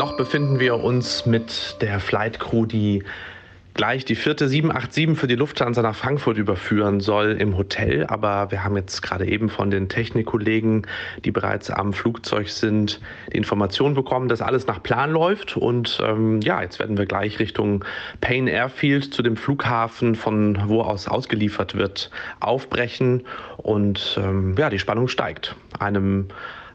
Noch befinden wir uns mit der Flight Crew, die gleich die vierte 787 für die Lufthansa nach Frankfurt überführen soll im Hotel. Aber wir haben jetzt gerade eben von den Technikkollegen, die bereits am Flugzeug sind, die Information bekommen, dass alles nach Plan läuft. Und ähm, ja, jetzt werden wir gleich Richtung Payne Airfield zu dem Flughafen, von wo aus ausgeliefert wird, aufbrechen. Und ähm, ja, die Spannung steigt. Einem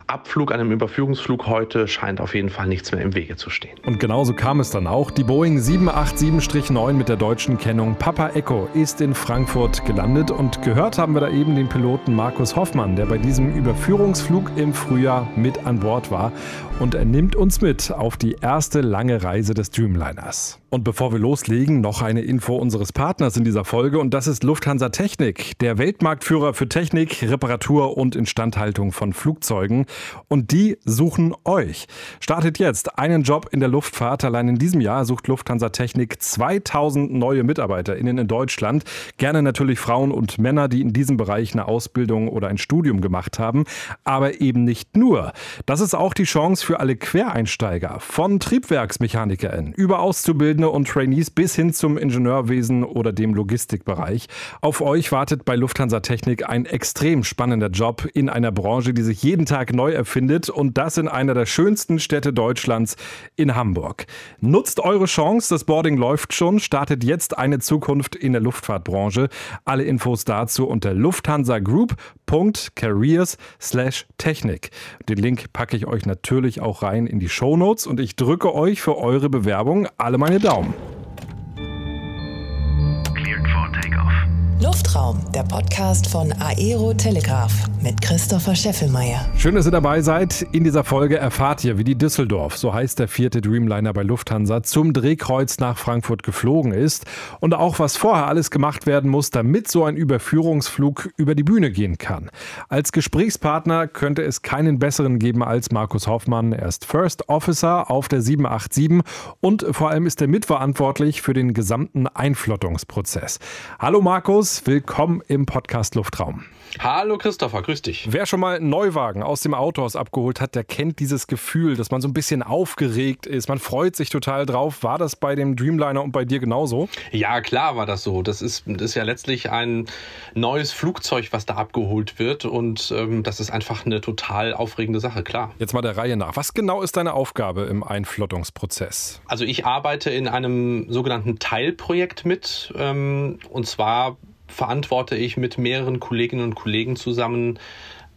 Abflug, einem Überführungsflug heute scheint auf jeden Fall nichts mehr im Wege zu stehen. Und genauso kam es dann auch. Die Boeing 787-9 mit der deutschen Kennung Papa Echo ist in Frankfurt gelandet und gehört haben wir da eben den Piloten Markus Hoffmann, der bei diesem Überführungsflug im Frühjahr mit an Bord war. Und er nimmt uns mit auf die erste lange Reise des Dreamliners. Und bevor wir loslegen, noch eine Info unseres Partners in dieser Folge und das ist Lufthansa Technik, der Weltmarktführer für Technik, Reparatur und Instandhaltung von Flugzeugen. Und die suchen euch. Startet jetzt einen Job in der Luftfahrt. Allein in diesem Jahr sucht Lufthansa Technik 2000 neue MitarbeiterInnen in Deutschland. Gerne natürlich Frauen und Männer, die in diesem Bereich eine Ausbildung oder ein Studium gemacht haben. Aber eben nicht nur. Das ist auch die Chance für alle Quereinsteiger. Von TriebwerksmechanikerInnen über Auszubildende Studierende und Trainees bis hin zum Ingenieurwesen oder dem Logistikbereich. Auf euch wartet bei Lufthansa Technik ein extrem spannender Job in einer Branche, die sich jeden Tag neu erfindet und das in einer der schönsten Städte Deutschlands in Hamburg. Nutzt eure Chance, das Boarding läuft schon, startet jetzt eine Zukunft in der Luftfahrtbranche. Alle Infos dazu unter lufthansagroup.careers/technik. Den Link packe ich euch natürlich auch rein in die Shownotes und ich drücke euch für eure Bewerbung alle meine Down. Raum. Luftraum, der Podcast von Aero Telegraph mit Christopher Scheffelmeier. Schön, dass ihr dabei seid. In dieser Folge erfahrt ihr, wie die Düsseldorf, so heißt der vierte Dreamliner bei Lufthansa, zum Drehkreuz nach Frankfurt geflogen ist und auch was vorher alles gemacht werden muss, damit so ein Überführungsflug über die Bühne gehen kann. Als Gesprächspartner könnte es keinen besseren geben als Markus Hoffmann. Er ist First Officer auf der 787 und vor allem ist er mitverantwortlich für den gesamten Einflottungsprozess. Hallo Markus. Servus, willkommen im Podcast Luftraum. Hallo Christopher, grüß dich. Wer schon mal einen Neuwagen aus dem Autohaus abgeholt hat, der kennt dieses Gefühl, dass man so ein bisschen aufgeregt ist. Man freut sich total drauf. War das bei dem Dreamliner und bei dir genauso? Ja, klar war das so. Das ist, das ist ja letztlich ein neues Flugzeug, was da abgeholt wird. Und ähm, das ist einfach eine total aufregende Sache, klar. Jetzt mal der Reihe nach. Was genau ist deine Aufgabe im Einflottungsprozess? Also ich arbeite in einem sogenannten Teilprojekt mit. Ähm, und zwar verantworte ich mit mehreren Kolleginnen und Kollegen zusammen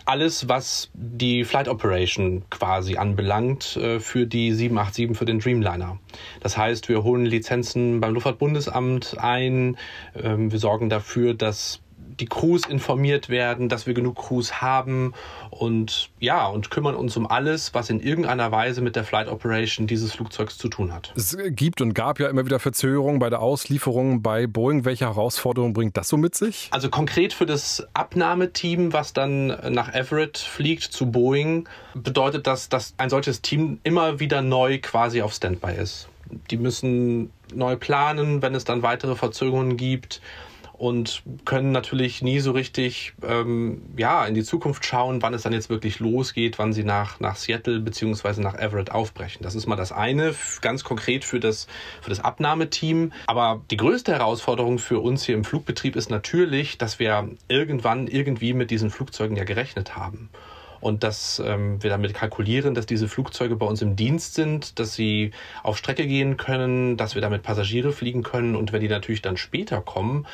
alles, was die Flight Operation quasi anbelangt äh, für die 787, für den Dreamliner. Das heißt, wir holen Lizenzen beim Luftfahrtbundesamt ein, ähm, wir sorgen dafür, dass die Crews informiert werden, dass wir genug Crews haben und ja, und kümmern uns um alles, was in irgendeiner Weise mit der Flight Operation dieses Flugzeugs zu tun hat. Es gibt und gab ja immer wieder Verzögerungen bei der Auslieferung bei Boeing. Welche Herausforderungen bringt das so mit sich? Also konkret für das Abnahmeteam, was dann nach Everett fliegt zu Boeing, bedeutet das, dass ein solches Team immer wieder neu quasi auf Standby ist. Die müssen neu planen, wenn es dann weitere Verzögerungen gibt und können natürlich nie so richtig ähm, ja, in die Zukunft schauen, wann es dann jetzt wirklich losgeht, wann sie nach, nach Seattle beziehungsweise nach Everett aufbrechen. Das ist mal das eine, ganz konkret für das, für das Abnahmeteam. Aber die größte Herausforderung für uns hier im Flugbetrieb ist natürlich, dass wir irgendwann irgendwie mit diesen Flugzeugen ja gerechnet haben und dass ähm, wir damit kalkulieren, dass diese Flugzeuge bei uns im Dienst sind, dass sie auf Strecke gehen können, dass wir damit Passagiere fliegen können und wenn die natürlich dann später kommen,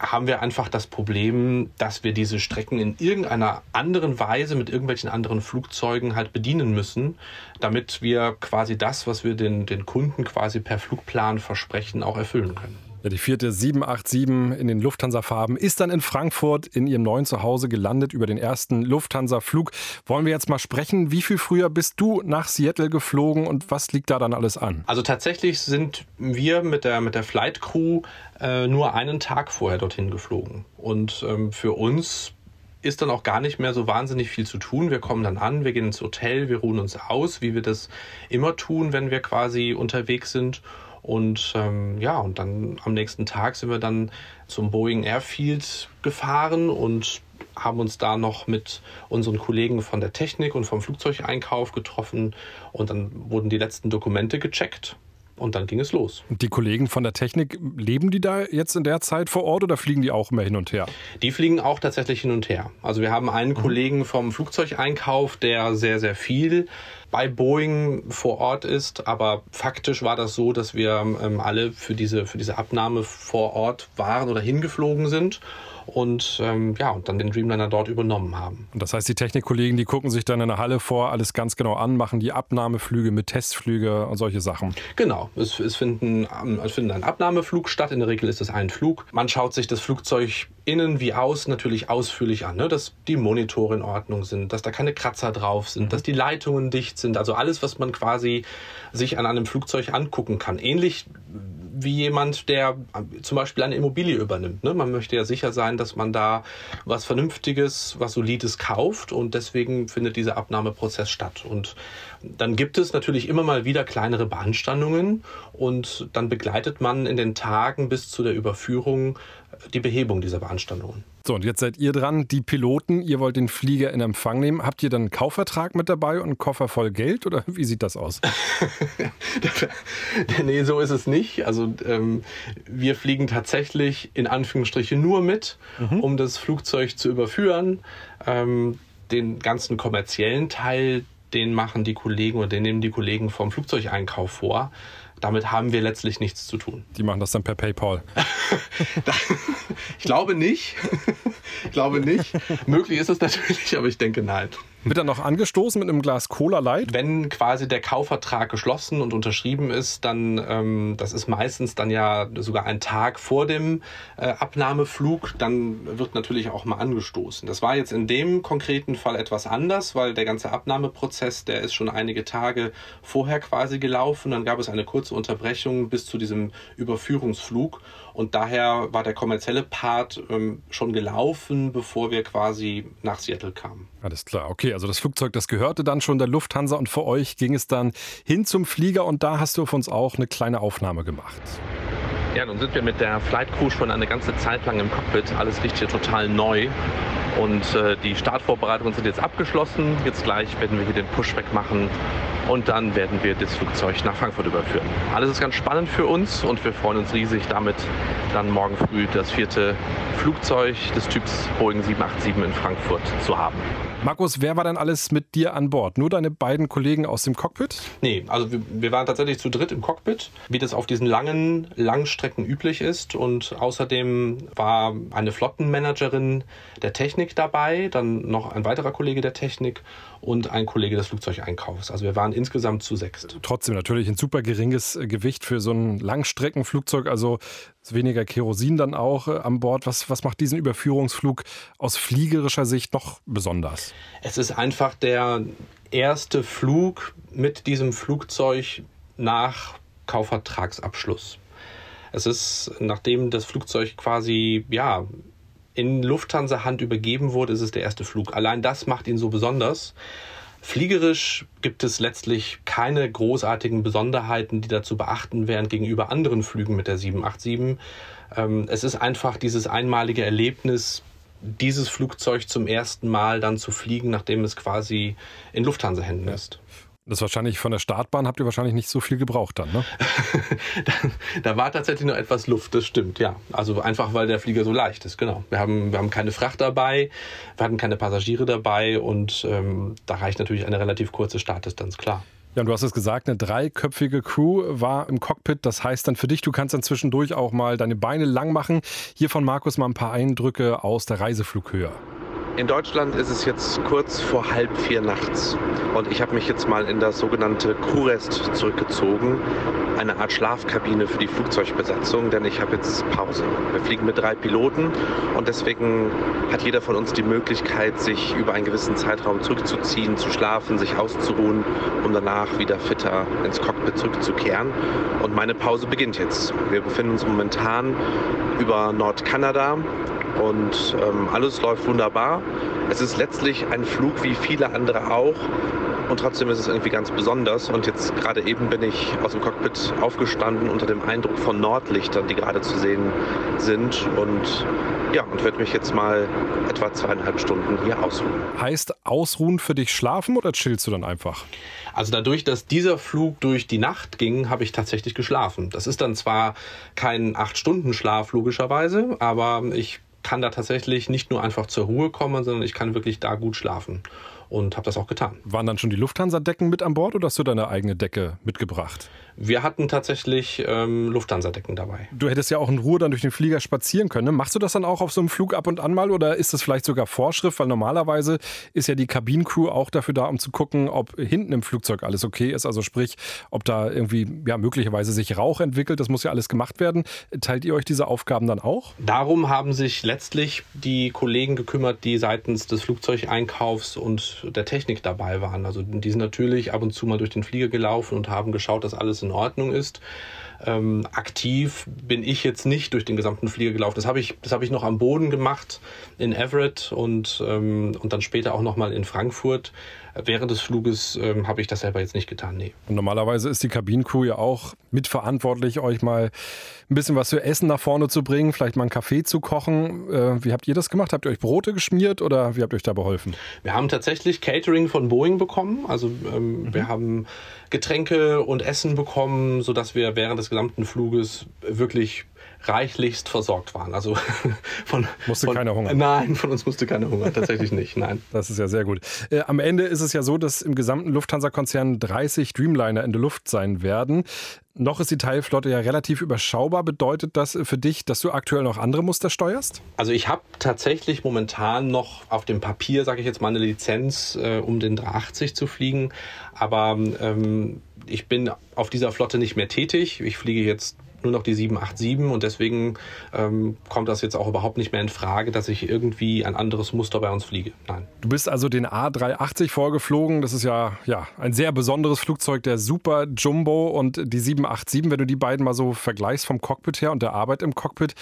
haben wir einfach das Problem, dass wir diese Strecken in irgendeiner anderen Weise mit irgendwelchen anderen Flugzeugen halt bedienen müssen, damit wir quasi das, was wir den, den Kunden quasi per Flugplan versprechen, auch erfüllen können. Ja, die vierte 787 in den Lufthansa-Farben ist dann in Frankfurt in ihrem neuen Zuhause gelandet über den ersten Lufthansa-Flug. Wollen wir jetzt mal sprechen, wie viel früher bist du nach Seattle geflogen und was liegt da dann alles an? Also tatsächlich sind wir mit der, mit der Flight Crew äh, nur einen Tag vorher dorthin geflogen. Und ähm, für uns ist dann auch gar nicht mehr so wahnsinnig viel zu tun. Wir kommen dann an, wir gehen ins Hotel, wir ruhen uns aus, wie wir das immer tun, wenn wir quasi unterwegs sind. Und ähm, ja, und dann am nächsten Tag sind wir dann zum Boeing Airfield gefahren und haben uns da noch mit unseren Kollegen von der Technik und vom Flugzeugeinkauf getroffen und dann wurden die letzten Dokumente gecheckt und dann ging es los. Die Kollegen von der Technik, leben die da jetzt in der Zeit vor Ort oder fliegen die auch immer hin und her? Die fliegen auch tatsächlich hin und her. Also wir haben einen mhm. Kollegen vom Flugzeugeinkauf, der sehr, sehr viel bei Boeing vor Ort ist. Aber faktisch war das so, dass wir ähm, alle für diese, für diese Abnahme vor Ort waren oder hingeflogen sind und ähm, ja, und dann den Dreamliner dort übernommen haben. Und das heißt, die Technikkollegen, die gucken sich dann in der Halle vor, alles ganz genau an, machen die Abnahmeflüge mit Testflüge und solche Sachen. Genau, es, es, finden, ähm, es findet ein Abnahmeflug statt. In der Regel ist es ein Flug. Man schaut sich das Flugzeug innen wie außen natürlich ausführlich an, ne? dass die Monitore in Ordnung sind, dass da keine Kratzer drauf sind, mhm. dass die Leitungen dicht sind. Also alles, was man quasi sich an einem Flugzeug angucken kann. Ähnlich wie jemand, der zum Beispiel eine Immobilie übernimmt. Ne? Man möchte ja sicher sein, dass man da was Vernünftiges, was Solides kauft und deswegen findet dieser Abnahmeprozess statt. Und dann gibt es natürlich immer mal wieder kleinere Beanstandungen und dann begleitet man in den Tagen bis zu der Überführung die Behebung dieser Beanstandungen. So, und jetzt seid ihr dran, die Piloten, ihr wollt den Flieger in Empfang nehmen. Habt ihr dann einen Kaufvertrag mit dabei und einen Koffer voll Geld oder wie sieht das aus? nee, so ist es nicht. Also ähm, wir fliegen tatsächlich in Anführungsstrichen nur mit, mhm. um das Flugzeug zu überführen. Ähm, den ganzen kommerziellen Teil, den machen die Kollegen oder den nehmen die Kollegen vom Flugzeugeinkauf vor. Damit haben wir letztlich nichts zu tun. Die machen das dann per PayPal. ich glaube nicht. Ich glaube nicht. Möglich ist es natürlich, aber ich denke nein. Wird dann noch angestoßen mit einem Glas Cola Light? Wenn quasi der Kaufvertrag geschlossen und unterschrieben ist, dann, ähm, das ist meistens dann ja sogar ein Tag vor dem äh, Abnahmeflug, dann wird natürlich auch mal angestoßen. Das war jetzt in dem konkreten Fall etwas anders, weil der ganze Abnahmeprozess, der ist schon einige Tage vorher quasi gelaufen. Dann gab es eine kurze Unterbrechung bis zu diesem Überführungsflug und daher war der kommerzielle Part ähm, schon gelaufen, bevor wir quasi nach Seattle kamen. Alles klar, okay. Also das Flugzeug, das gehörte dann schon der Lufthansa und für euch ging es dann hin zum Flieger und da hast du auf uns auch eine kleine Aufnahme gemacht. Ja, nun sind wir mit der Flight Crew schon eine ganze Zeit lang im Cockpit. Alles riecht hier total neu. Und äh, die Startvorbereitungen sind jetzt abgeschlossen. Jetzt gleich werden wir hier den Pushback machen und dann werden wir das Flugzeug nach Frankfurt überführen. Alles ist ganz spannend für uns und wir freuen uns riesig damit, dann morgen früh das vierte Flugzeug des Typs Boeing 787 in Frankfurt zu haben. Markus, wer war denn alles mit dir an Bord? Nur deine beiden Kollegen aus dem Cockpit? Nee, also wir, wir, waren tatsächlich zu dritt im Cockpit, wie das auf diesen langen Langstrecken üblich ist. Und außerdem war eine Flottenmanagerin der Technik dabei, dann noch ein weiterer Kollege der Technik und ein Kollege des Flugzeugeinkaufs. Also wir waren insgesamt zu sechs. Trotzdem natürlich ein super geringes Gewicht für so ein Langstreckenflugzeug, also weniger Kerosin dann auch äh, an Bord. Was, was macht diesen Überführungsflug aus fliegerischer Sicht noch besonders? Es ist einfach der erste Flug mit diesem Flugzeug nach Kaufvertragsabschluss. Es ist, nachdem das Flugzeug quasi, ja, in Lufthansa-Hand übergeben wurde, ist es der erste Flug. Allein das macht ihn so besonders. Fliegerisch gibt es letztlich keine großartigen Besonderheiten, die da zu beachten wären gegenüber anderen Flügen mit der 787. Ähm, es ist einfach dieses einmalige Erlebnis, dieses Flugzeug zum ersten Mal dann zu fliegen, nachdem es quasi in Lufthansa-Händen ist. Das wahrscheinlich von der Startbahn habt ihr wahrscheinlich nicht so viel gebraucht dann, ne? da, da, war tatsächlich nur etwas Luft, das stimmt, ja. Also einfach, weil der Flieger so leicht ist, genau. Wir haben, wir haben keine Fracht dabei, wir hatten keine Passagiere dabei und ähm, da reicht natürlich eine relativ kurze Startdistanz, klar. Ja, und du hast es gesagt, eine dreiköpfige Crew war im Cockpit. Das heißt dann für dich, du kannst dann zwischendurch auch mal deine Beine lang machen. Hier von Markus mal ein paar Eindrücke aus der Reiseflughöhe. In Deutschland ist es jetzt kurz vor halb vier nachts und ich habe mich jetzt mal in das sogenannte Crewrest zurückgezogen, eine Art Schlafkabine für die Flugzeugbesatzung, denn ich habe jetzt Pause. Wir fliegen mit drei Piloten und deswegen hat jeder von uns die Möglichkeit, sich über einen gewissen Zeitraum zurückzuziehen, zu schlafen, sich auszuruhen, um danach wieder fitter ins Cockpit zurückzukehren. Und meine Pause beginnt jetzt. Wir befinden uns momentan über Nordkanada und ähm, alles läuft wunderbar. Es ist letztlich ein Flug wie viele andere auch. Und trotzdem ist es irgendwie ganz besonders. Und jetzt gerade eben bin ich aus dem Cockpit aufgestanden unter dem Eindruck von Nordlichtern, die gerade zu sehen sind. Und ja, und werde mich jetzt mal etwa zweieinhalb Stunden hier ausruhen. Heißt ausruhen für dich schlafen oder chillst du dann einfach? Also dadurch, dass dieser Flug durch die Nacht ging, habe ich tatsächlich geschlafen. Das ist dann zwar kein acht Stunden Schlaf logischerweise, aber ich kann da tatsächlich nicht nur einfach zur Ruhe kommen, sondern ich kann wirklich da gut schlafen und habe das auch getan. Waren dann schon die Lufthansa-Decken mit an Bord oder hast du deine eigene Decke mitgebracht? Wir hatten tatsächlich ähm, Lufthansa-Decken dabei. Du hättest ja auch in Ruhe dann durch den Flieger spazieren können. Machst du das dann auch auf so einem Flug ab und an mal oder ist das vielleicht sogar Vorschrift? Weil normalerweise ist ja die Kabinencrew auch dafür da, um zu gucken, ob hinten im Flugzeug alles okay ist. Also sprich, ob da irgendwie ja möglicherweise sich Rauch entwickelt. Das muss ja alles gemacht werden. Teilt ihr euch diese Aufgaben dann auch? Darum haben sich letztlich die Kollegen gekümmert, die seitens des Flugzeugeinkaufs und der Technik dabei waren. Also die sind natürlich ab und zu mal durch den Flieger gelaufen und haben geschaut, dass alles in Ordnung ist. Ähm, aktiv bin ich jetzt nicht durch den gesamten Flieger gelaufen. Das habe ich, das habe ich noch am Boden gemacht in Everett und, ähm, und dann später auch noch mal in Frankfurt. Während des Fluges ähm, habe ich das selber jetzt nicht getan, nee. Und normalerweise ist die Kabinencrew ja auch mitverantwortlich, euch mal ein bisschen was zu essen nach vorne zu bringen, vielleicht mal einen Kaffee zu kochen. Äh, wie habt ihr das gemacht? Habt ihr euch Brote geschmiert oder wie habt ihr euch da beholfen? Wir haben tatsächlich Catering von Boeing bekommen. Also ähm, mhm. wir haben Getränke und Essen bekommen, sodass wir während des gesamten Fluges wirklich reichlichst versorgt waren. Also von musste von, keiner Hunger. Nein, von uns musste keiner Hunger, tatsächlich nicht. Nein. Das ist ja sehr gut. Äh, am Ende ist es ja so, dass im gesamten Lufthansa-Konzern 30 Dreamliner in der Luft sein werden. Noch ist die Teilflotte ja relativ überschaubar. Bedeutet das für dich, dass du aktuell noch andere Muster steuerst? Also ich habe tatsächlich momentan noch auf dem Papier, sage ich jetzt mal, eine Lizenz, äh, um den 380 zu fliegen. Aber ähm, ich bin auf dieser Flotte nicht mehr tätig. Ich fliege jetzt nur noch die 787 und deswegen ähm, kommt das jetzt auch überhaupt nicht mehr in Frage, dass ich irgendwie ein anderes Muster bei uns fliege. Nein. Du bist also den A380 vorgeflogen. Das ist ja, ja ein sehr besonderes Flugzeug, der Super Jumbo und die 787. Wenn du die beiden mal so vergleichst vom Cockpit her und der Arbeit im Cockpit,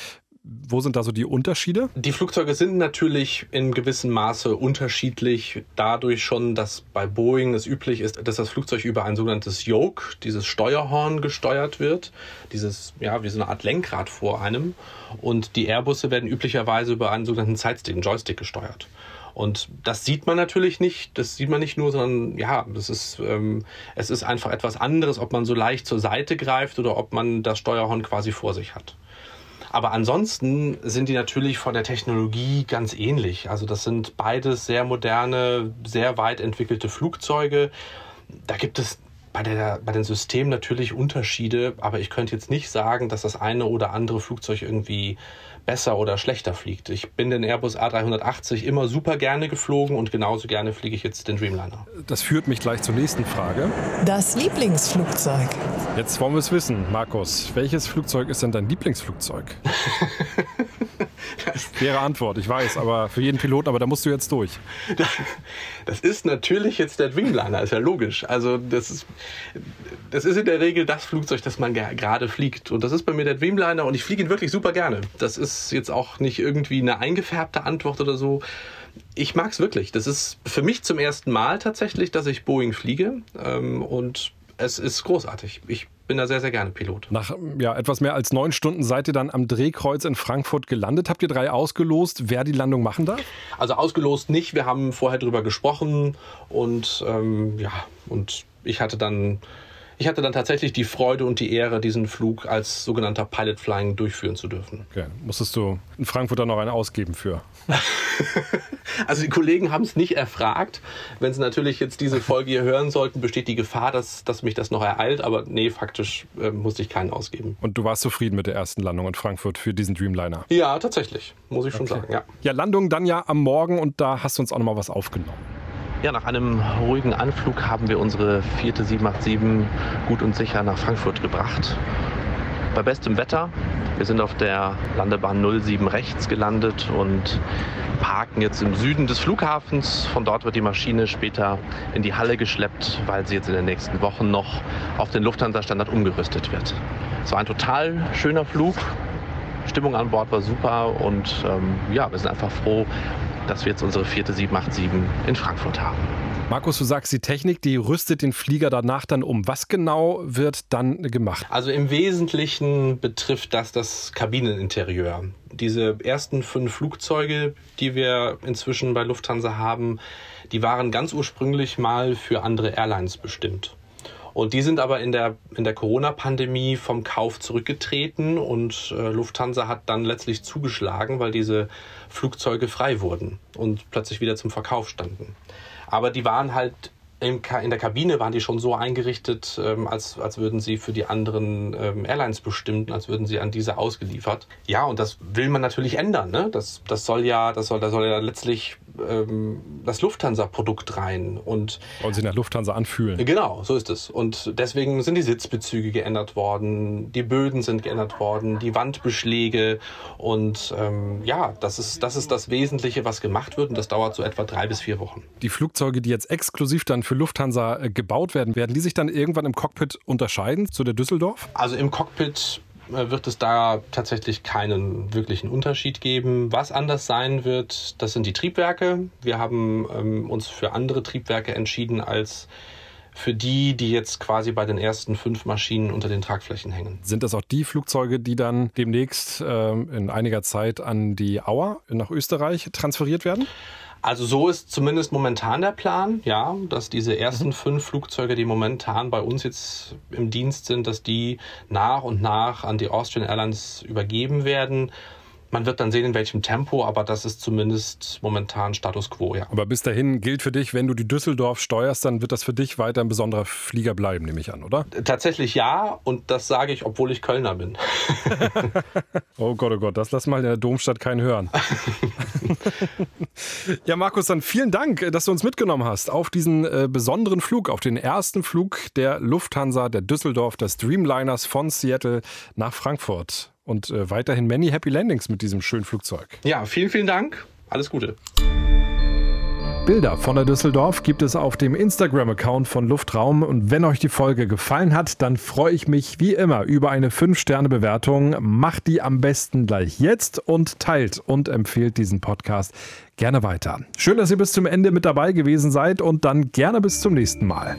wo sind da so die Unterschiede? Die Flugzeuge sind natürlich in gewissem Maße unterschiedlich, dadurch schon, dass bei Boeing es üblich ist, dass das Flugzeug über ein sogenanntes Yoke, dieses Steuerhorn, gesteuert wird. Dieses, ja, wie so eine Art Lenkrad vor einem. Und die Airbusse werden üblicherweise über einen sogenannten Sidestick, einen Joystick gesteuert. Und das sieht man natürlich nicht, das sieht man nicht nur, sondern ja, das ist, ähm, es ist einfach etwas anderes, ob man so leicht zur Seite greift oder ob man das Steuerhorn quasi vor sich hat. Aber ansonsten sind die natürlich von der Technologie ganz ähnlich. Also das sind beides sehr moderne, sehr weit entwickelte Flugzeuge. Da gibt es bei, der, bei den Systemen natürlich Unterschiede, aber ich könnte jetzt nicht sagen, dass das eine oder andere Flugzeug irgendwie besser oder schlechter fliegt. Ich bin den Airbus A380 immer super gerne geflogen und genauso gerne fliege ich jetzt den Dreamliner. Das führt mich gleich zur nächsten Frage. Das Lieblingsflugzeug. Jetzt wollen wir es wissen, Markus. Welches Flugzeug ist denn dein Lieblingsflugzeug? Schwere Antwort, ich weiß, aber für jeden Piloten, aber da musst du jetzt durch. Das ist natürlich jetzt der Dreamliner, ist ja logisch. Also das ist, das ist in der Regel das Flugzeug, das man gerade fliegt. Und das ist bei mir der Dreamliner und ich fliege ihn wirklich super gerne. Das ist jetzt auch nicht irgendwie eine eingefärbte Antwort oder so. Ich mag es wirklich. Das ist für mich zum ersten Mal tatsächlich, dass ich Boeing fliege. Ähm, und es ist großartig. Ich bin da sehr, sehr gerne Pilot. Nach ja, etwas mehr als neun Stunden seid ihr dann am Drehkreuz in Frankfurt gelandet. Habt ihr drei ausgelost, wer die Landung machen darf? Also ausgelost nicht. Wir haben vorher darüber gesprochen und ähm, ja, und ich hatte dann ich hatte dann tatsächlich die Freude und die Ehre, diesen Flug als sogenannter Pilot Flying durchführen zu dürfen. Okay. Musstest du in Frankfurt dann noch einen ausgeben für? also die Kollegen haben es nicht erfragt. Wenn sie natürlich jetzt diese Folge hier hören sollten, besteht die Gefahr, dass, dass mich das noch ereilt. Aber nee, faktisch äh, musste ich keinen ausgeben. Und du warst zufrieden mit der ersten Landung in Frankfurt für diesen Dreamliner? Ja, tatsächlich. Muss ich schon okay. sagen, ja. Ja, Landung dann ja am Morgen und da hast du uns auch noch mal was aufgenommen. Ja, nach einem ruhigen Anflug haben wir unsere vierte 787 gut und sicher nach Frankfurt gebracht. Bei bestem Wetter. Wir sind auf der Landebahn 07 rechts gelandet und parken jetzt im Süden des Flughafens. Von dort wird die Maschine später in die Halle geschleppt, weil sie jetzt in den nächsten Wochen noch auf den Lufthansa-Standard umgerüstet wird. Es war ein total schöner Flug. Stimmung an Bord war super und ähm, ja, wir sind einfach froh, dass wir jetzt unsere vierte 787 in Frankfurt haben. Markus, du sagst, die Technik, die rüstet den Flieger danach dann um. Was genau wird dann gemacht? Also im Wesentlichen betrifft das das Kabineninterieur. Diese ersten fünf Flugzeuge, die wir inzwischen bei Lufthansa haben, die waren ganz ursprünglich mal für andere Airlines bestimmt. Und die sind aber in der, in der Corona-Pandemie vom Kauf zurückgetreten und äh, Lufthansa hat dann letztlich zugeschlagen, weil diese Flugzeuge frei wurden und plötzlich wieder zum Verkauf standen. Aber die waren halt in der Kabine waren die schon so eingerichtet, ähm, als, als würden sie für die anderen ähm, Airlines bestimmt, als würden sie an diese ausgeliefert. Ja, und das will man natürlich ändern. Ne? Das, das soll ja, das soll, da soll ja letztlich ähm, das Lufthansa-Produkt rein. Und Wollen sich nach Lufthansa anfühlen. Genau, so ist es. Und deswegen sind die Sitzbezüge geändert worden, die Böden sind geändert worden, die Wandbeschläge. Und ähm, ja, das ist, das ist das Wesentliche, was gemacht wird. Und das dauert so etwa drei bis vier Wochen. Die Flugzeuge, die jetzt exklusiv dann für Lufthansa äh, gebaut werden, werden die sich dann irgendwann im Cockpit unterscheiden zu der Düsseldorf? Also im Cockpit wird es da tatsächlich keinen wirklichen Unterschied geben. Was anders sein wird, das sind die Triebwerke. Wir haben ähm, uns für andere Triebwerke entschieden als für die, die jetzt quasi bei den ersten fünf Maschinen unter den Tragflächen hängen. Sind das auch die Flugzeuge, die dann demnächst äh, in einiger Zeit an die Auer nach Österreich transferiert werden? Also so ist zumindest momentan der Plan, ja, dass diese ersten mhm. fünf Flugzeuge, die momentan bei uns jetzt im Dienst sind, dass die nach und nach an die Austrian Airlines übergeben werden. Man wird dann sehen, in welchem Tempo, aber das ist zumindest momentan Status quo, ja. Aber bis dahin gilt für dich, wenn du die Düsseldorf steuerst, dann wird das für dich weiter ein besonderer Flieger bleiben, nehme ich an, oder? Tatsächlich ja, und das sage ich, obwohl ich Kölner bin. oh Gott, oh Gott, das lass mal in der Domstadt keinen hören. ja, Markus, dann vielen Dank, dass du uns mitgenommen hast auf diesen äh, besonderen Flug, auf den ersten Flug der Lufthansa, der Düsseldorf, des Dreamliners von Seattle nach Frankfurt und äh, weiterhin many happy landings mit diesem schönen Flugzeug. Ja, vielen, vielen Dank. Alles Gute. Bilder von der Düsseldorf gibt es auf dem Instagram-Account von Luftraum. Und wenn euch die Folge gefallen hat, dann freue ich mich wie immer über eine 5-Sterne-Bewertung. Macht die am besten gleich jetzt und teilt und empfehlt diesen Podcast gerne weiter. Schön, dass ihr bis zum Ende mit dabei gewesen seid und dann gerne bis zum nächsten Mal.